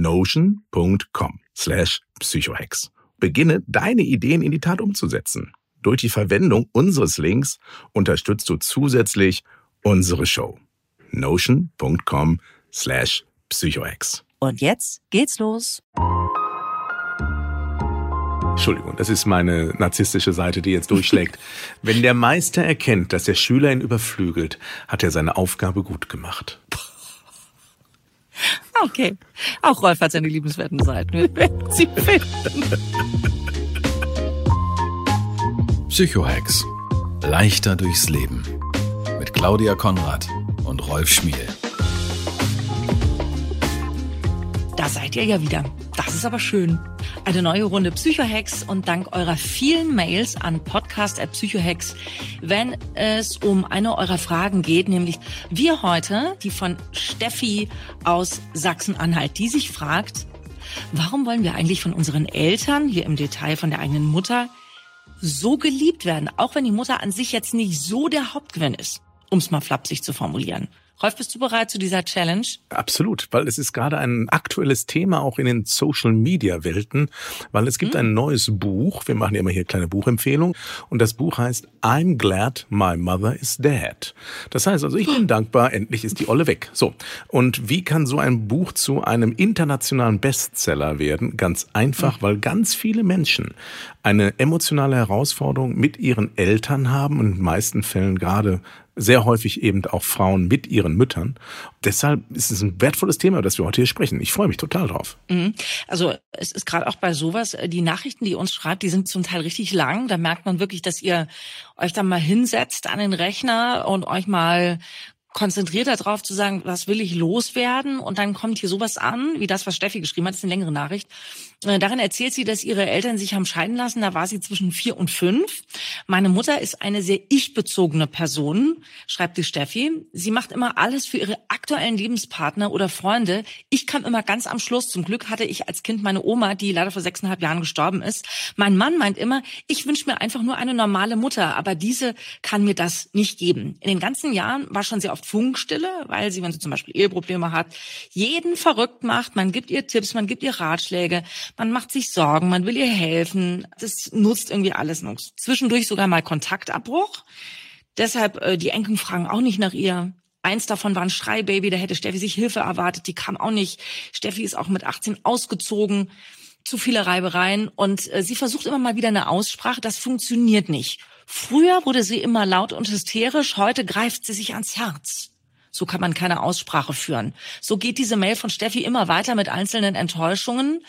notion.com slash psychohex. Beginne deine Ideen in die Tat umzusetzen. Durch die Verwendung unseres Links unterstützt du zusätzlich unsere Show. notion.com slash psychohex. Und jetzt geht's los. Entschuldigung, das ist meine narzisstische Seite, die jetzt durchschlägt. Wenn der Meister erkennt, dass der Schüler ihn überflügelt, hat er seine Aufgabe gut gemacht. Okay. Auch Rolf hat seine liebenswerten Seiten. Wir werden sie finden. Psychohacks. Leichter durchs Leben. Mit Claudia Konrad und Rolf Schmiel. Da seid ihr ja wieder. Das ist aber schön. Eine neue Runde Psychohacks und dank eurer vielen Mails an podcast.psychohacks, wenn es um eine eurer Fragen geht, nämlich wir heute, die von Steffi aus Sachsen-Anhalt, die sich fragt, warum wollen wir eigentlich von unseren Eltern, hier im Detail von der eigenen Mutter, so geliebt werden, auch wenn die Mutter an sich jetzt nicht so der Hauptgewinn ist, um es mal flapsig zu formulieren. Rolf, bist du bereit zu dieser Challenge? Absolut, weil es ist gerade ein aktuelles Thema auch in den Social Media Welten, weil es gibt mhm. ein neues Buch. Wir machen ja immer hier kleine Buchempfehlungen und das Buch heißt I'm glad my mother is dead. Das heißt also, ich bin dankbar, endlich ist die Olle weg. So. Und wie kann so ein Buch zu einem internationalen Bestseller werden? Ganz einfach, mhm. weil ganz viele Menschen eine emotionale Herausforderung mit ihren Eltern haben und in den meisten Fällen gerade sehr häufig eben auch Frauen mit ihren Müttern. Deshalb ist es ein wertvolles Thema, das wir heute hier sprechen. Ich freue mich total drauf. Mhm. Also es ist gerade auch bei sowas, äh, die Nachrichten, die ihr uns schreibt, die sind zum Teil richtig lang. Da merkt man wirklich, dass ihr euch dann mal hinsetzt an den Rechner und euch mal konzentriert darauf zu sagen, was will ich loswerden? Und dann kommt hier sowas an, wie das, was Steffi geschrieben hat, ist eine längere Nachricht. Äh, darin erzählt sie, dass ihre Eltern sich haben scheiden lassen. Da war sie zwischen vier und fünf. Meine Mutter ist eine sehr ich-bezogene Person, schreibt die Steffi. Sie macht immer alles für ihre aktuellen Lebenspartner oder Freunde. Ich kam immer ganz am Schluss. Zum Glück hatte ich als Kind meine Oma, die leider vor sechseinhalb Jahren gestorben ist. Mein Mann meint immer, ich wünsche mir einfach nur eine normale Mutter, aber diese kann mir das nicht geben. In den ganzen Jahren war schon sehr oft Funkstille, weil sie, wenn sie zum Beispiel Eheprobleme hat, jeden verrückt macht. Man gibt ihr Tipps, man gibt ihr Ratschläge, man macht sich Sorgen, man will ihr helfen. Das nutzt irgendwie alles. Zwischendurch sogar mal Kontaktabbruch. Deshalb, äh, die Enkeln fragen auch nicht nach ihr. Eins davon war ein Schreibaby, da hätte Steffi sich Hilfe erwartet, die kam auch nicht. Steffi ist auch mit 18 ausgezogen. Zu viele Reibereien und äh, sie versucht immer mal wieder eine Aussprache, das funktioniert nicht. Früher wurde sie immer laut und hysterisch, heute greift sie sich ans Herz. So kann man keine Aussprache führen. So geht diese Mail von Steffi immer weiter mit einzelnen Enttäuschungen.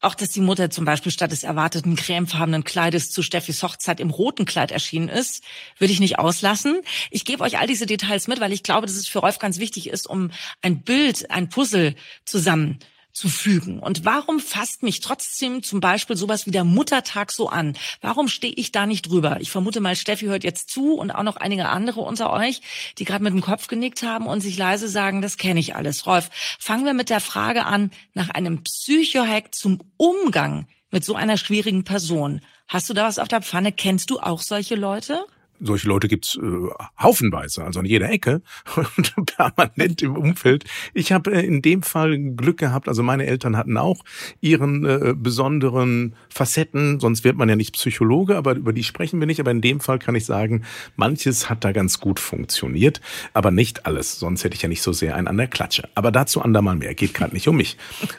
Auch, dass die Mutter zum Beispiel statt des erwarteten cremefarbenen Kleides zu Steffis Hochzeit im roten Kleid erschienen ist, würde ich nicht auslassen. Ich gebe euch all diese Details mit, weil ich glaube, dass es für Rolf ganz wichtig ist, um ein Bild, ein Puzzle zusammen zu fügen. Und warum fasst mich trotzdem zum Beispiel sowas wie der Muttertag so an? Warum stehe ich da nicht drüber? Ich vermute mal, Steffi hört jetzt zu und auch noch einige andere unter euch, die gerade mit dem Kopf genickt haben und sich leise sagen, das kenne ich alles. Rolf, fangen wir mit der Frage an nach einem Psychohack zum Umgang mit so einer schwierigen Person. Hast du da was auf der Pfanne? Kennst du auch solche Leute? Solche Leute gibt's äh, haufenweise, also an jeder Ecke und permanent im Umfeld. Ich habe äh, in dem Fall Glück gehabt, also meine Eltern hatten auch ihren äh, besonderen Facetten, sonst wird man ja nicht Psychologe, aber über die sprechen wir nicht. Aber in dem Fall kann ich sagen, manches hat da ganz gut funktioniert, aber nicht alles, sonst hätte ich ja nicht so sehr einen an der Klatsche. Aber dazu andermal mehr, geht gerade nicht um mich.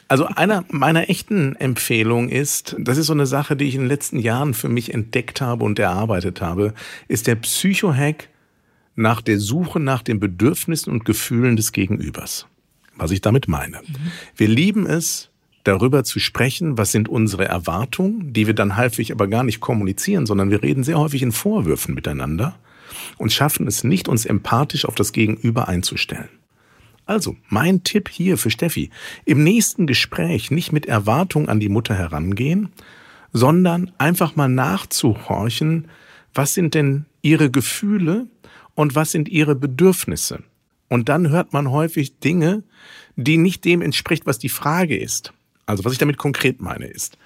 Also einer meiner echten Empfehlungen ist, das ist so eine Sache, die ich in den letzten Jahren für mich entdeckt habe und erarbeitet habe, ist der der Psychohack nach der Suche nach den Bedürfnissen und Gefühlen des Gegenübers. Was ich damit meine. Mhm. Wir lieben es, darüber zu sprechen, was sind unsere Erwartungen, die wir dann häufig aber gar nicht kommunizieren, sondern wir reden sehr häufig in Vorwürfen miteinander und schaffen es nicht, uns empathisch auf das Gegenüber einzustellen. Also, mein Tipp hier für Steffi, im nächsten Gespräch nicht mit Erwartung an die Mutter herangehen, sondern einfach mal nachzuhorchen, was sind denn ihre Gefühle und was sind ihre Bedürfnisse. Und dann hört man häufig Dinge, die nicht dem entspricht, was die Frage ist. Also was ich damit konkret meine ist,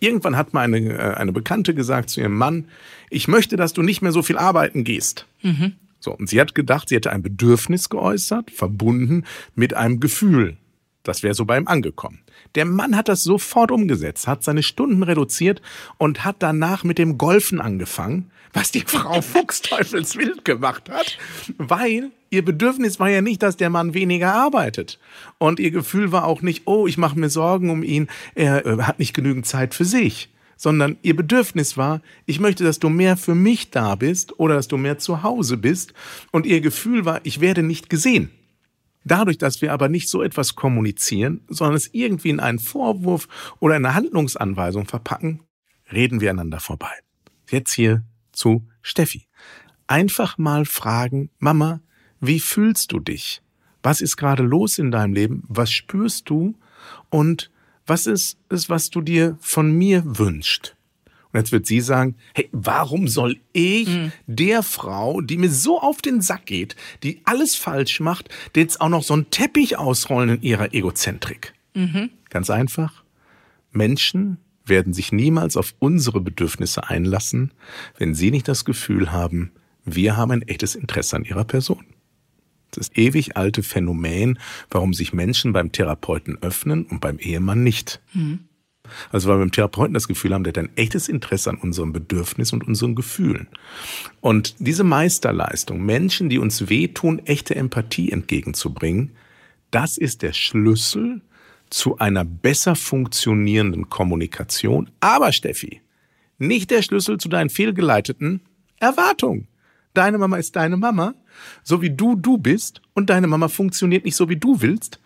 irgendwann hat mal eine, äh, eine Bekannte gesagt zu ihrem Mann, ich möchte, dass du nicht mehr so viel arbeiten gehst. Mhm. So, und sie hat gedacht, sie hätte ein Bedürfnis geäußert, verbunden mit einem Gefühl. Das wäre so bei ihm angekommen. Der Mann hat das sofort umgesetzt, hat seine Stunden reduziert und hat danach mit dem Golfen angefangen, was die Frau Fuchsteufelswild gemacht hat, weil ihr Bedürfnis war ja nicht, dass der Mann weniger arbeitet. Und ihr Gefühl war auch nicht, oh, ich mache mir Sorgen um ihn, er äh, hat nicht genügend Zeit für sich. Sondern ihr Bedürfnis war, ich möchte, dass du mehr für mich da bist oder dass du mehr zu Hause bist. Und ihr Gefühl war, ich werde nicht gesehen. Dadurch, dass wir aber nicht so etwas kommunizieren, sondern es irgendwie in einen Vorwurf oder eine Handlungsanweisung verpacken, reden wir einander vorbei. Jetzt hier zu Steffi. Einfach mal fragen, Mama, wie fühlst du dich? Was ist gerade los in deinem Leben? Was spürst du? Und was ist es, was du dir von mir wünschst? Und jetzt wird sie sagen, hey, warum soll ich mhm. der Frau, die mir so auf den Sack geht, die alles falsch macht, jetzt auch noch so einen Teppich ausrollen in ihrer Egozentrik? Mhm. Ganz einfach. Menschen werden sich niemals auf unsere Bedürfnisse einlassen, wenn sie nicht das Gefühl haben, wir haben ein echtes Interesse an ihrer Person. Das ist ewig alte Phänomen, warum sich Menschen beim Therapeuten öffnen und beim Ehemann nicht. Mhm. Also weil wir beim Therapeuten das Gefühl haben, der hat ein echtes Interesse an unserem Bedürfnis und unseren Gefühlen. Und diese Meisterleistung, Menschen, die uns wehtun, echte Empathie entgegenzubringen, das ist der Schlüssel zu einer besser funktionierenden Kommunikation. Aber Steffi, nicht der Schlüssel zu deinen fehlgeleiteten Erwartungen. Deine Mama ist deine Mama, so wie du du bist, und deine Mama funktioniert nicht so, wie du willst.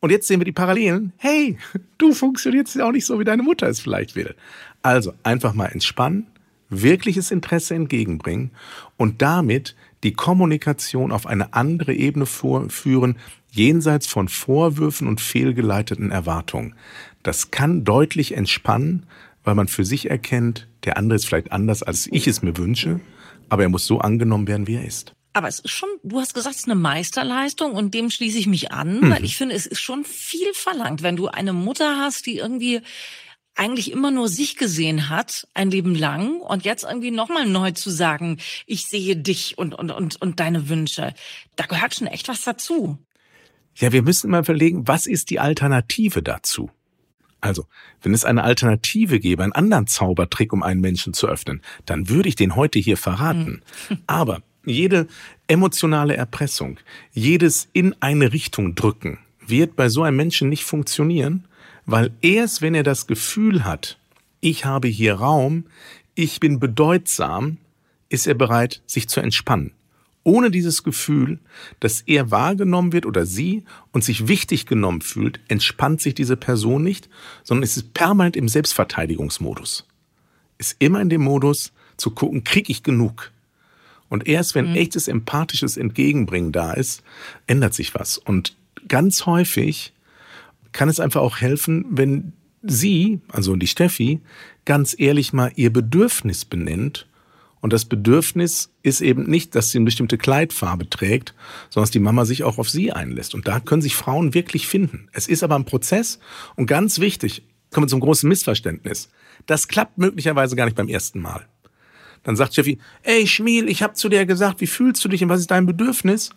Und jetzt sehen wir die Parallelen. Hey, du funktionierst ja auch nicht so, wie deine Mutter es vielleicht will. Also einfach mal entspannen, wirkliches Interesse entgegenbringen und damit die Kommunikation auf eine andere Ebene führen, jenseits von Vorwürfen und fehlgeleiteten Erwartungen. Das kann deutlich entspannen, weil man für sich erkennt, der andere ist vielleicht anders, als ich es mir wünsche, aber er muss so angenommen werden, wie er ist. Aber es ist schon, du hast gesagt, es ist eine Meisterleistung und dem schließe ich mich an, mhm. weil ich finde, es ist schon viel verlangt, wenn du eine Mutter hast, die irgendwie eigentlich immer nur sich gesehen hat, ein Leben lang, und jetzt irgendwie nochmal neu zu sagen, ich sehe dich und, und, und, und deine Wünsche. Da gehört schon echt was dazu. Ja, wir müssen mal überlegen, was ist die Alternative dazu? Also, wenn es eine Alternative gäbe, einen anderen Zaubertrick, um einen Menschen zu öffnen, dann würde ich den heute hier verraten. Hm. Aber jede emotionale Erpressung, jedes in eine Richtung drücken, wird bei so einem Menschen nicht funktionieren, weil erst wenn er das Gefühl hat, ich habe hier Raum, ich bin bedeutsam, ist er bereit, sich zu entspannen. Ohne dieses Gefühl, dass er wahrgenommen wird oder sie und sich wichtig genommen fühlt, entspannt sich diese Person nicht, sondern ist permanent im Selbstverteidigungsmodus. Ist immer in dem Modus zu gucken, krieg ich genug? Und erst wenn mhm. echtes empathisches Entgegenbringen da ist, ändert sich was. Und ganz häufig kann es einfach auch helfen, wenn sie, also die Steffi, ganz ehrlich mal ihr Bedürfnis benennt. Und das Bedürfnis ist eben nicht, dass sie eine bestimmte Kleidfarbe trägt, sondern dass die Mama sich auch auf sie einlässt. Und da können sich Frauen wirklich finden. Es ist aber ein Prozess und ganz wichtig, kommen wir zum großen Missverständnis. Das klappt möglicherweise gar nicht beim ersten Mal. Dann sagt Steffi, ey Schmiel, ich habe zu dir gesagt, wie fühlst du dich und was ist dein Bedürfnis?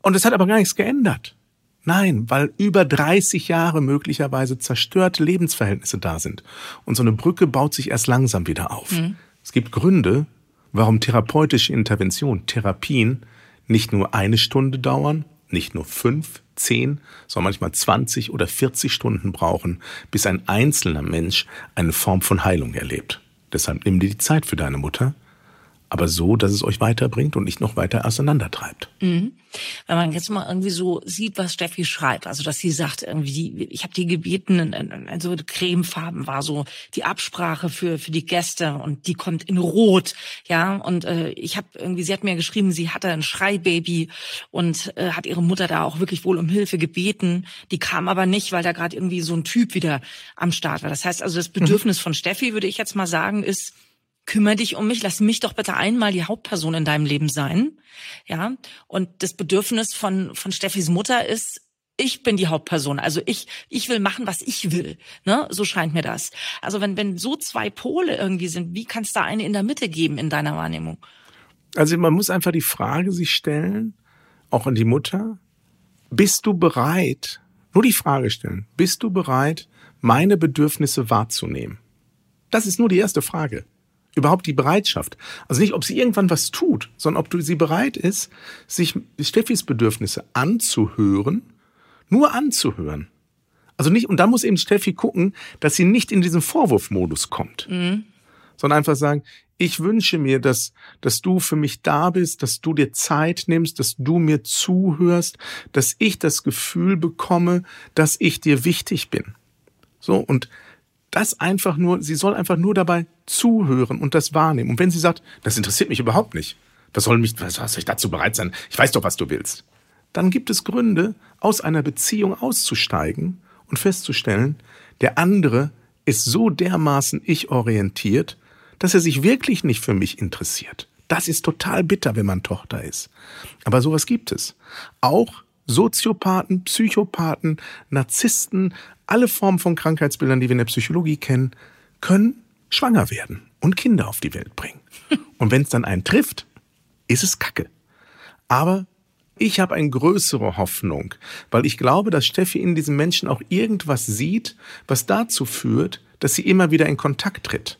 Und es hat aber gar nichts geändert. Nein, weil über 30 Jahre möglicherweise zerstörte Lebensverhältnisse da sind. Und so eine Brücke baut sich erst langsam wieder auf. Mhm. Es gibt Gründe, warum therapeutische Intervention, Therapien nicht nur eine Stunde dauern, nicht nur fünf, zehn, sondern manchmal 20 oder 40 Stunden brauchen, bis ein einzelner Mensch eine Form von Heilung erlebt. Deshalb nimm dir die Zeit für deine Mutter aber so, dass es euch weiterbringt und nicht noch weiter auseinandertreibt. Mhm. Wenn man jetzt mal irgendwie so sieht, was Steffi schreibt, also dass sie sagt, irgendwie, ich habe die gebeten, also Cremefarben war so die Absprache für für die Gäste und die kommt in Rot, ja. Und äh, ich habe irgendwie, sie hat mir geschrieben, sie hatte ein Schreibaby und äh, hat ihre Mutter da auch wirklich wohl um Hilfe gebeten. Die kam aber nicht, weil da gerade irgendwie so ein Typ wieder am Start war. Das heißt also, das Bedürfnis mhm. von Steffi, würde ich jetzt mal sagen, ist kümmere dich um mich, lass mich doch bitte einmal die Hauptperson in deinem Leben sein. Ja. Und das Bedürfnis von, von Steffis Mutter ist, ich bin die Hauptperson. Also ich, ich will machen, was ich will. Ne? So scheint mir das. Also wenn, wenn so zwei Pole irgendwie sind, wie kann es da eine in der Mitte geben in deiner Wahrnehmung? Also man muss einfach die Frage sich stellen, auch an die Mutter, bist du bereit, nur die Frage stellen, bist du bereit, meine Bedürfnisse wahrzunehmen? Das ist nur die erste Frage überhaupt die Bereitschaft. Also nicht, ob sie irgendwann was tut, sondern ob du sie bereit ist, sich Steffis Bedürfnisse anzuhören, nur anzuhören. Also nicht, und da muss eben Steffi gucken, dass sie nicht in diesen Vorwurfmodus kommt, mhm. sondern einfach sagen, ich wünsche mir, dass, dass du für mich da bist, dass du dir Zeit nimmst, dass du mir zuhörst, dass ich das Gefühl bekomme, dass ich dir wichtig bin. So, und das einfach nur, sie soll einfach nur dabei zuhören und das wahrnehmen. Und wenn sie sagt, das interessiert mich überhaupt nicht, was soll mich, was soll ich dazu bereit sein? Ich weiß doch, was du willst. Dann gibt es Gründe, aus einer Beziehung auszusteigen und festzustellen, der andere ist so dermaßen ich orientiert, dass er sich wirklich nicht für mich interessiert. Das ist total bitter, wenn man Tochter ist. Aber sowas gibt es. Auch Soziopathen, Psychopathen, Narzissten, alle Formen von Krankheitsbildern, die wir in der Psychologie kennen, können schwanger werden und Kinder auf die Welt bringen. Und wenn es dann einen trifft, ist es Kacke. Aber ich habe eine größere Hoffnung, weil ich glaube, dass Steffi in diesem Menschen auch irgendwas sieht, was dazu führt, dass sie immer wieder in Kontakt tritt.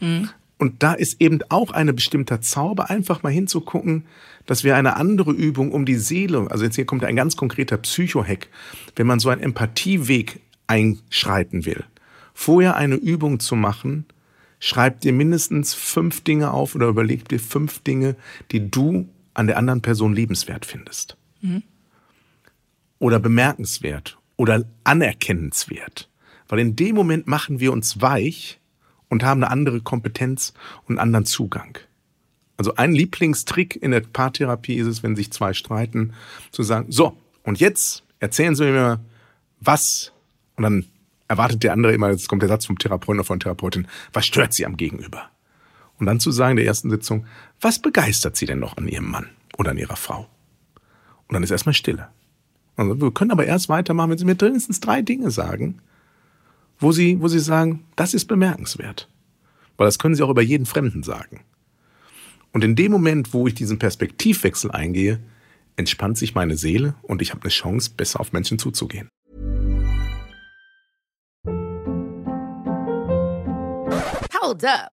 Mhm. Und da ist eben auch eine bestimmter Zauber, einfach mal hinzugucken, dass wir eine andere Übung um die Seele, also jetzt hier kommt ein ganz konkreter Psychohack, wenn man so einen Empathieweg einschreiten will, vorher eine Übung zu machen, schreib dir mindestens fünf Dinge auf oder überleg dir fünf Dinge, die du an der anderen Person liebenswert findest. Mhm. Oder bemerkenswert oder anerkennenswert. Weil in dem Moment machen wir uns weich und haben eine andere Kompetenz und einen anderen Zugang. Also ein Lieblingstrick in der Paartherapie ist es, wenn sich zwei streiten, zu sagen, so, und jetzt erzählen Sie mir, was, und dann erwartet der andere immer, jetzt kommt der Satz vom Therapeuten oder von Therapeutin, was stört Sie am Gegenüber? Und dann zu sagen in der ersten Sitzung, was begeistert Sie denn noch an Ihrem Mann oder an Ihrer Frau? Und dann ist erstmal Stille. Also wir können aber erst weitermachen, wenn Sie mir mindestens drei Dinge sagen, wo Sie, wo Sie sagen, das ist bemerkenswert. Weil das können Sie auch über jeden Fremden sagen. Und in dem Moment, wo ich diesen Perspektivwechsel eingehe, entspannt sich meine Seele und ich habe eine Chance, besser auf Menschen zuzugehen. Hold up.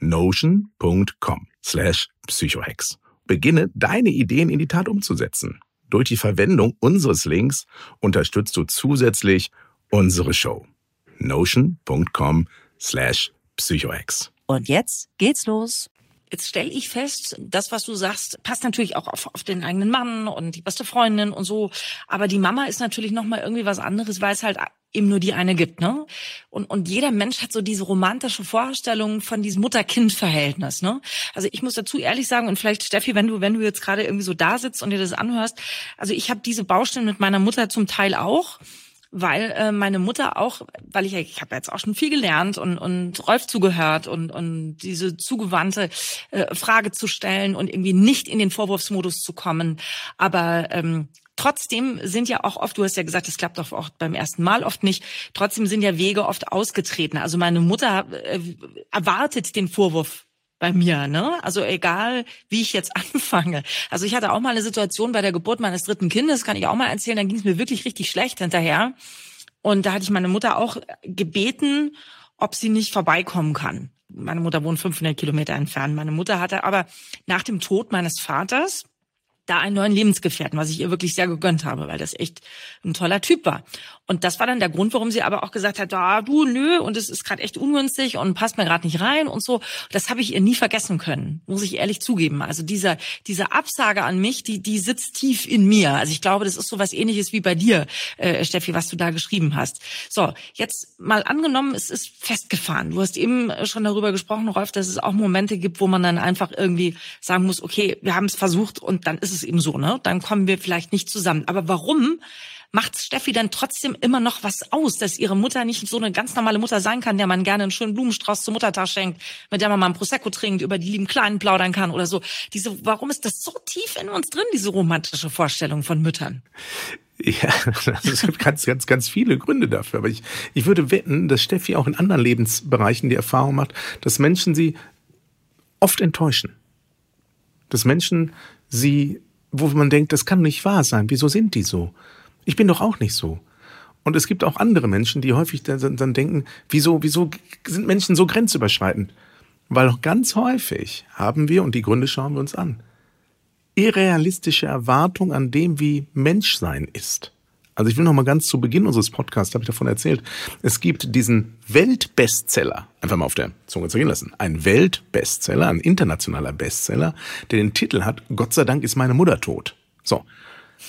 notion.com slash psychohex. Beginne deine Ideen in die Tat umzusetzen. Durch die Verwendung unseres Links unterstützt du zusätzlich unsere Show. notion.com slash psychohex. Und jetzt geht's los. Jetzt stelle ich fest, das, was du sagst, passt natürlich auch auf, auf den eigenen Mann und die beste Freundin und so. Aber die Mama ist natürlich noch mal irgendwie was anderes, weil es halt eben nur die eine gibt, ne? Und, und jeder Mensch hat so diese romantische Vorstellung von diesem Mutter-Kind-Verhältnis, ne? Also ich muss dazu ehrlich sagen, und vielleicht Steffi, wenn du, wenn du jetzt gerade irgendwie so da sitzt und dir das anhörst, also ich habe diese Baustellen mit meiner Mutter zum Teil auch weil äh, meine Mutter auch, weil ich ich habe jetzt auch schon viel gelernt und und Rolf zugehört und und diese zugewandte äh, Frage zu stellen und irgendwie nicht in den Vorwurfsmodus zu kommen, aber ähm, Trotzdem sind ja auch oft, du hast ja gesagt, es klappt auch beim ersten Mal oft nicht, trotzdem sind ja Wege oft ausgetreten. Also meine Mutter äh, erwartet den Vorwurf bei mir, ne? Also egal, wie ich jetzt anfange. Also ich hatte auch mal eine Situation bei der Geburt meines dritten Kindes, kann ich auch mal erzählen, da ging es mir wirklich richtig schlecht hinterher. Und da hatte ich meine Mutter auch gebeten, ob sie nicht vorbeikommen kann. Meine Mutter wohnt 500 Kilometer entfernt. Meine Mutter hatte aber nach dem Tod meines Vaters da einen neuen Lebensgefährten, was ich ihr wirklich sehr gegönnt habe, weil das echt ein toller Typ war. Und das war dann der Grund, warum sie aber auch gesagt hat, ah, du, nö, und es ist gerade echt ungünstig und passt mir gerade nicht rein und so. Das habe ich ihr nie vergessen können, muss ich ehrlich zugeben. Also dieser, diese Absage an mich, die, die sitzt tief in mir. Also ich glaube, das ist so was ähnliches wie bei dir, äh, Steffi, was du da geschrieben hast. So, jetzt mal angenommen, es ist festgefahren. Du hast eben schon darüber gesprochen, Rolf, dass es auch Momente gibt, wo man dann einfach irgendwie sagen muss, okay, wir haben es versucht und dann ist es eben so, ne? Dann kommen wir vielleicht nicht zusammen. Aber warum? macht Steffi dann trotzdem immer noch was aus, dass ihre Mutter nicht so eine ganz normale Mutter sein kann, der man gerne einen schönen Blumenstrauß zum Muttertag schenkt, mit der man mal ein Prosecco trinkt, über die lieben Kleinen plaudern kann oder so. Diese, warum ist das so tief in uns drin, diese romantische Vorstellung von Müttern? Ja, es gibt ganz, ganz, ganz viele Gründe dafür. Aber ich, ich würde wetten, dass Steffi auch in anderen Lebensbereichen die Erfahrung macht, dass Menschen sie oft enttäuschen. Dass Menschen sie, wo man denkt, das kann nicht wahr sein. Wieso sind die so? Ich bin doch auch nicht so. Und es gibt auch andere Menschen, die häufig dann, denken, wieso, wieso sind Menschen so grenzüberschreitend? Weil ganz häufig haben wir, und die Gründe schauen wir uns an, irrealistische Erwartungen an dem, wie Menschsein ist. Also ich will noch mal ganz zu Beginn unseres Podcasts, habe ich davon erzählt, es gibt diesen Weltbestseller, einfach mal auf der Zunge zu gehen lassen, ein Weltbestseller, ein internationaler Bestseller, der den Titel hat, Gott sei Dank ist meine Mutter tot. So,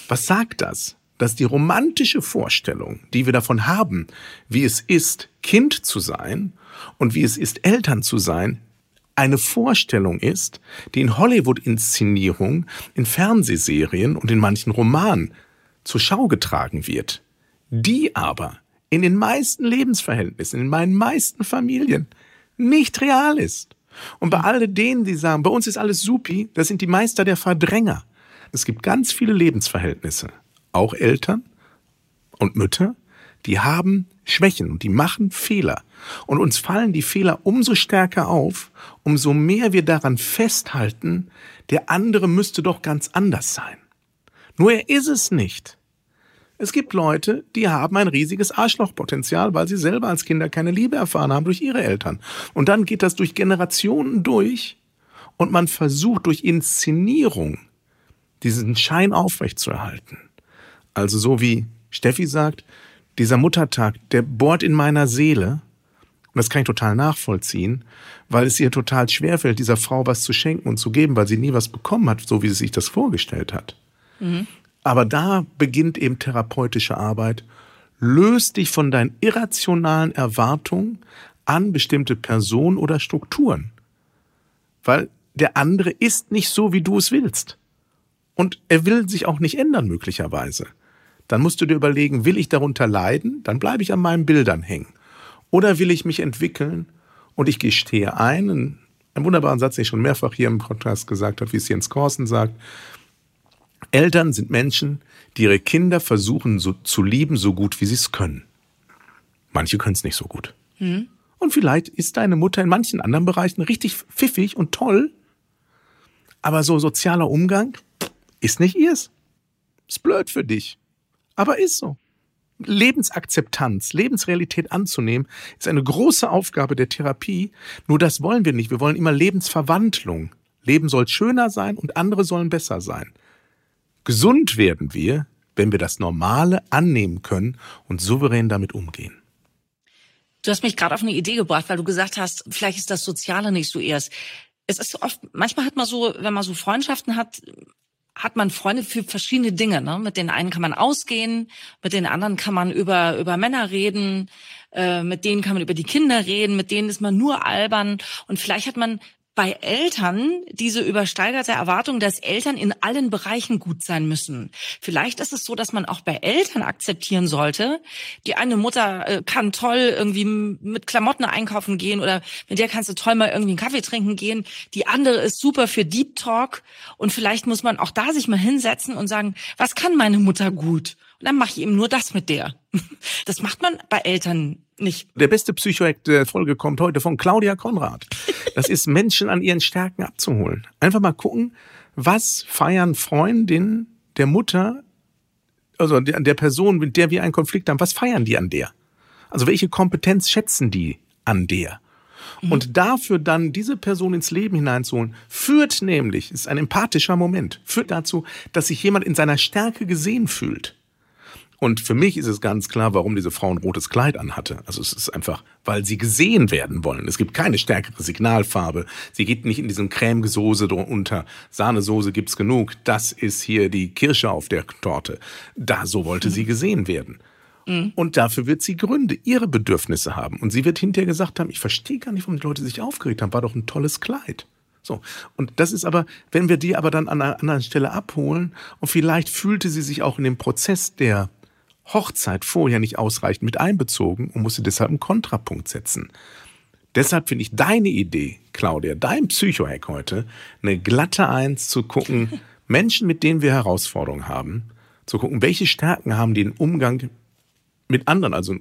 was sagt das? dass die romantische Vorstellung, die wir davon haben, wie es ist, Kind zu sein und wie es ist, Eltern zu sein, eine Vorstellung ist, die in Hollywood-Inszenierungen, in Fernsehserien und in manchen Romanen zur Schau getragen wird, die aber in den meisten Lebensverhältnissen, in meinen meisten Familien nicht real ist. Und bei all denen, die sagen, bei uns ist alles supi, das sind die Meister der Verdränger. Es gibt ganz viele Lebensverhältnisse, auch Eltern und Mütter, die haben Schwächen und die machen Fehler. Und uns fallen die Fehler umso stärker auf, umso mehr wir daran festhalten, der andere müsste doch ganz anders sein. Nur er ist es nicht. Es gibt Leute, die haben ein riesiges Arschlochpotenzial, weil sie selber als Kinder keine Liebe erfahren haben durch ihre Eltern. Und dann geht das durch Generationen durch und man versucht durch Inszenierung diesen Schein aufrechtzuerhalten. Also so wie Steffi sagt, dieser Muttertag, der bohrt in meiner Seele. Und das kann ich total nachvollziehen, weil es ihr total schwerfällt, dieser Frau was zu schenken und zu geben, weil sie nie was bekommen hat, so wie sie sich das vorgestellt hat. Mhm. Aber da beginnt eben therapeutische Arbeit, löst dich von deinen irrationalen Erwartungen an bestimmte Personen oder Strukturen. Weil der andere ist nicht so, wie du es willst. Und er will sich auch nicht ändern, möglicherweise. Dann musst du dir überlegen, will ich darunter leiden? Dann bleibe ich an meinen Bildern hängen. Oder will ich mich entwickeln und ich gestehe ein, einen wunderbaren Satz, den ich schon mehrfach hier im Podcast gesagt habe, wie es Jens Korsen sagt, Eltern sind Menschen, die ihre Kinder versuchen so, zu lieben, so gut wie sie es können. Manche können es nicht so gut. Hm. Und vielleicht ist deine Mutter in manchen anderen Bereichen richtig pfiffig und toll, aber so sozialer Umgang ist nicht ihrs. Ist blöd für dich, aber ist so. Lebensakzeptanz, Lebensrealität anzunehmen, ist eine große Aufgabe der Therapie. Nur das wollen wir nicht. Wir wollen immer Lebensverwandlung. Leben soll schöner sein und andere sollen besser sein. Gesund werden wir, wenn wir das Normale annehmen können und souverän damit umgehen. Du hast mich gerade auf eine Idee gebracht, weil du gesagt hast, vielleicht ist das Soziale nicht so erst. Es ist oft, manchmal hat man so, wenn man so Freundschaften hat, hat man Freunde für verschiedene Dinge. Ne? Mit den einen kann man ausgehen, mit den anderen kann man über, über Männer reden, äh, mit denen kann man über die Kinder reden, mit denen ist man nur albern. Und vielleicht hat man bei Eltern diese übersteigerte Erwartung, dass Eltern in allen Bereichen gut sein müssen. Vielleicht ist es so, dass man auch bei Eltern akzeptieren sollte, die eine Mutter äh, kann toll irgendwie mit Klamotten einkaufen gehen oder mit der kannst du toll mal irgendwie einen Kaffee trinken gehen. Die andere ist super für Deep Talk und vielleicht muss man auch da sich mal hinsetzen und sagen, was kann meine Mutter gut? Und dann mache ich eben nur das mit der. Das macht man bei Eltern nicht. Der beste Psychoact der Folge kommt heute von Claudia Konrad. Das ist Menschen an ihren Stärken abzuholen. Einfach mal gucken, was feiern Freundinnen der Mutter, also an der Person, mit der wir einen Konflikt haben, was feiern die an der? Also welche Kompetenz schätzen die an der? Mhm. Und dafür dann diese Person ins Leben hineinzuholen, führt nämlich, ist ein empathischer Moment, führt dazu, dass sich jemand in seiner Stärke gesehen fühlt. Und für mich ist es ganz klar, warum diese Frau ein rotes Kleid anhatte. Also es ist einfach, weil sie gesehen werden wollen. Es gibt keine stärkere Signalfarbe. Sie geht nicht in diesem Cremesoße unter. Sahnesoße gibt's genug. Das ist hier die Kirsche auf der Torte. Da, so wollte mhm. sie gesehen werden. Und dafür wird sie Gründe, ihre Bedürfnisse haben. Und sie wird hinterher gesagt haben, ich verstehe gar nicht, warum die Leute sich aufgeregt haben. War doch ein tolles Kleid. So. Und das ist aber, wenn wir die aber dann an einer anderen Stelle abholen und vielleicht fühlte sie sich auch in dem Prozess der Hochzeit vorher nicht ausreichend mit einbezogen und musste deshalb einen Kontrapunkt setzen. Deshalb finde ich deine Idee, Claudia, dein Psychohack heute, eine glatte Eins zu gucken, Menschen, mit denen wir Herausforderungen haben, zu gucken, welche Stärken haben die im Umgang mit anderen, also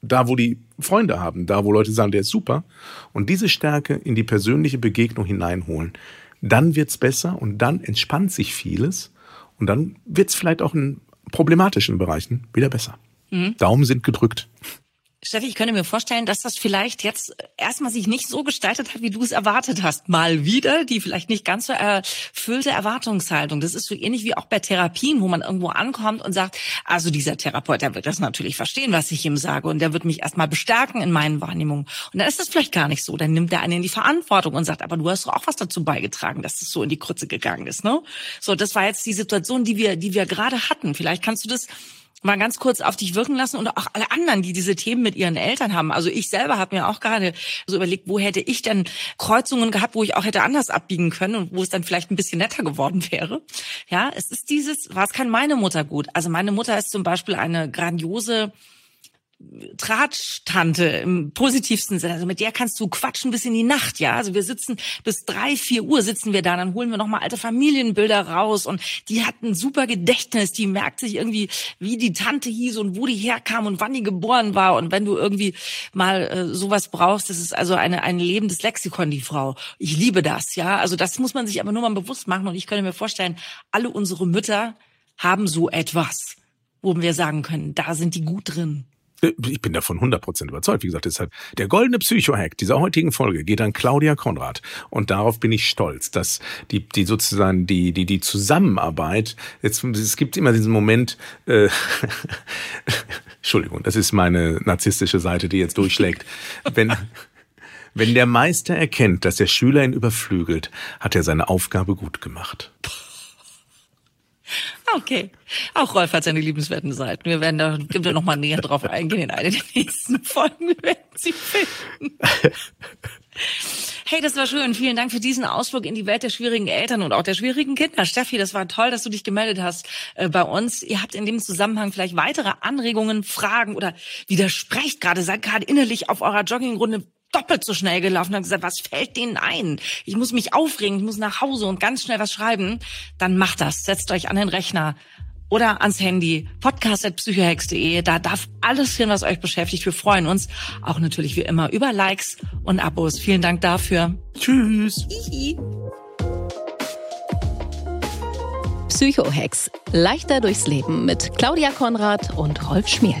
da, wo die Freunde haben, da, wo Leute sagen, der ist super, und diese Stärke in die persönliche Begegnung hineinholen. Dann wird's besser und dann entspannt sich vieles und dann wird's vielleicht auch ein problematischen Bereichen wieder besser. Mhm. Daumen sind gedrückt. Steffi, ich könnte mir vorstellen, dass das vielleicht jetzt erstmal sich nicht so gestaltet hat, wie du es erwartet hast. Mal wieder die vielleicht nicht ganz so erfüllte Erwartungshaltung. Das ist so ähnlich wie auch bei Therapien, wo man irgendwo ankommt und sagt, also dieser Therapeut, der wird das natürlich verstehen, was ich ihm sage und der wird mich erstmal bestärken in meinen Wahrnehmungen. Und dann ist das vielleicht gar nicht so. Dann nimmt er einen in die Verantwortung und sagt, aber du hast doch auch was dazu beigetragen, dass es so in die Krütze gegangen ist, ne? So, das war jetzt die Situation, die wir, die wir gerade hatten. Vielleicht kannst du das mal ganz kurz auf dich wirken lassen und auch alle anderen, die diese Themen mit ihren Eltern haben. Also ich selber habe mir auch gerade so überlegt, wo hätte ich denn Kreuzungen gehabt, wo ich auch hätte anders abbiegen können und wo es dann vielleicht ein bisschen netter geworden wäre. Ja, es ist dieses, was kann meine Mutter gut? Also meine Mutter ist zum Beispiel eine grandiose Tratsch-Tante im positivsten Sinne. Also mit der kannst du quatschen bis in die Nacht, ja. Also wir sitzen bis drei, vier Uhr sitzen wir da, dann holen wir nochmal alte Familienbilder raus und die hat ein super Gedächtnis. Die merkt sich irgendwie, wie die Tante hieß und wo die herkam und wann die geboren war. Und wenn du irgendwie mal äh, sowas brauchst, das ist also eine, ein lebendes Lexikon, die Frau. Ich liebe das, ja. Also das muss man sich aber nur mal bewusst machen und ich könnte mir vorstellen, alle unsere Mütter haben so etwas, wo wir sagen können, da sind die gut drin. Ich bin davon 100% überzeugt. Wie gesagt, deshalb der goldene Psycho-Hack dieser heutigen Folge geht an Claudia Konrad. Und darauf bin ich stolz, dass die, die sozusagen die, die, die Zusammenarbeit, jetzt, es gibt immer diesen Moment, äh, Entschuldigung, das ist meine narzisstische Seite, die jetzt durchschlägt. Wenn, wenn der Meister erkennt, dass der Schüler ihn überflügelt, hat er seine Aufgabe gut gemacht. Okay. Auch Rolf hat seine liebenswerten Seiten. Wir werden da, gibt noch mal näher drauf eingehen in einer der nächsten Folgen. Wir werden sie finden. Hey, das war schön. Vielen Dank für diesen Ausflug in die Welt der schwierigen Eltern und auch der schwierigen Kinder. Steffi, das war toll, dass du dich gemeldet hast äh, bei uns. Ihr habt in dem Zusammenhang vielleicht weitere Anregungen, Fragen oder widersprecht gerade, seid gerade innerlich auf eurer Joggingrunde doppelt so schnell gelaufen und gesagt, was fällt denen ein? Ich muss mich aufregen, ich muss nach Hause und ganz schnell was schreiben. Dann macht das. Setzt euch an den Rechner oder ans Handy podcast.psychohex.de. Da darf alles hin, was euch beschäftigt. Wir freuen uns auch natürlich wie immer über Likes und Abos. Vielen Dank dafür. Tschüss. Psychohex. Leichter durchs Leben mit Claudia Konrad und Rolf Schmiel.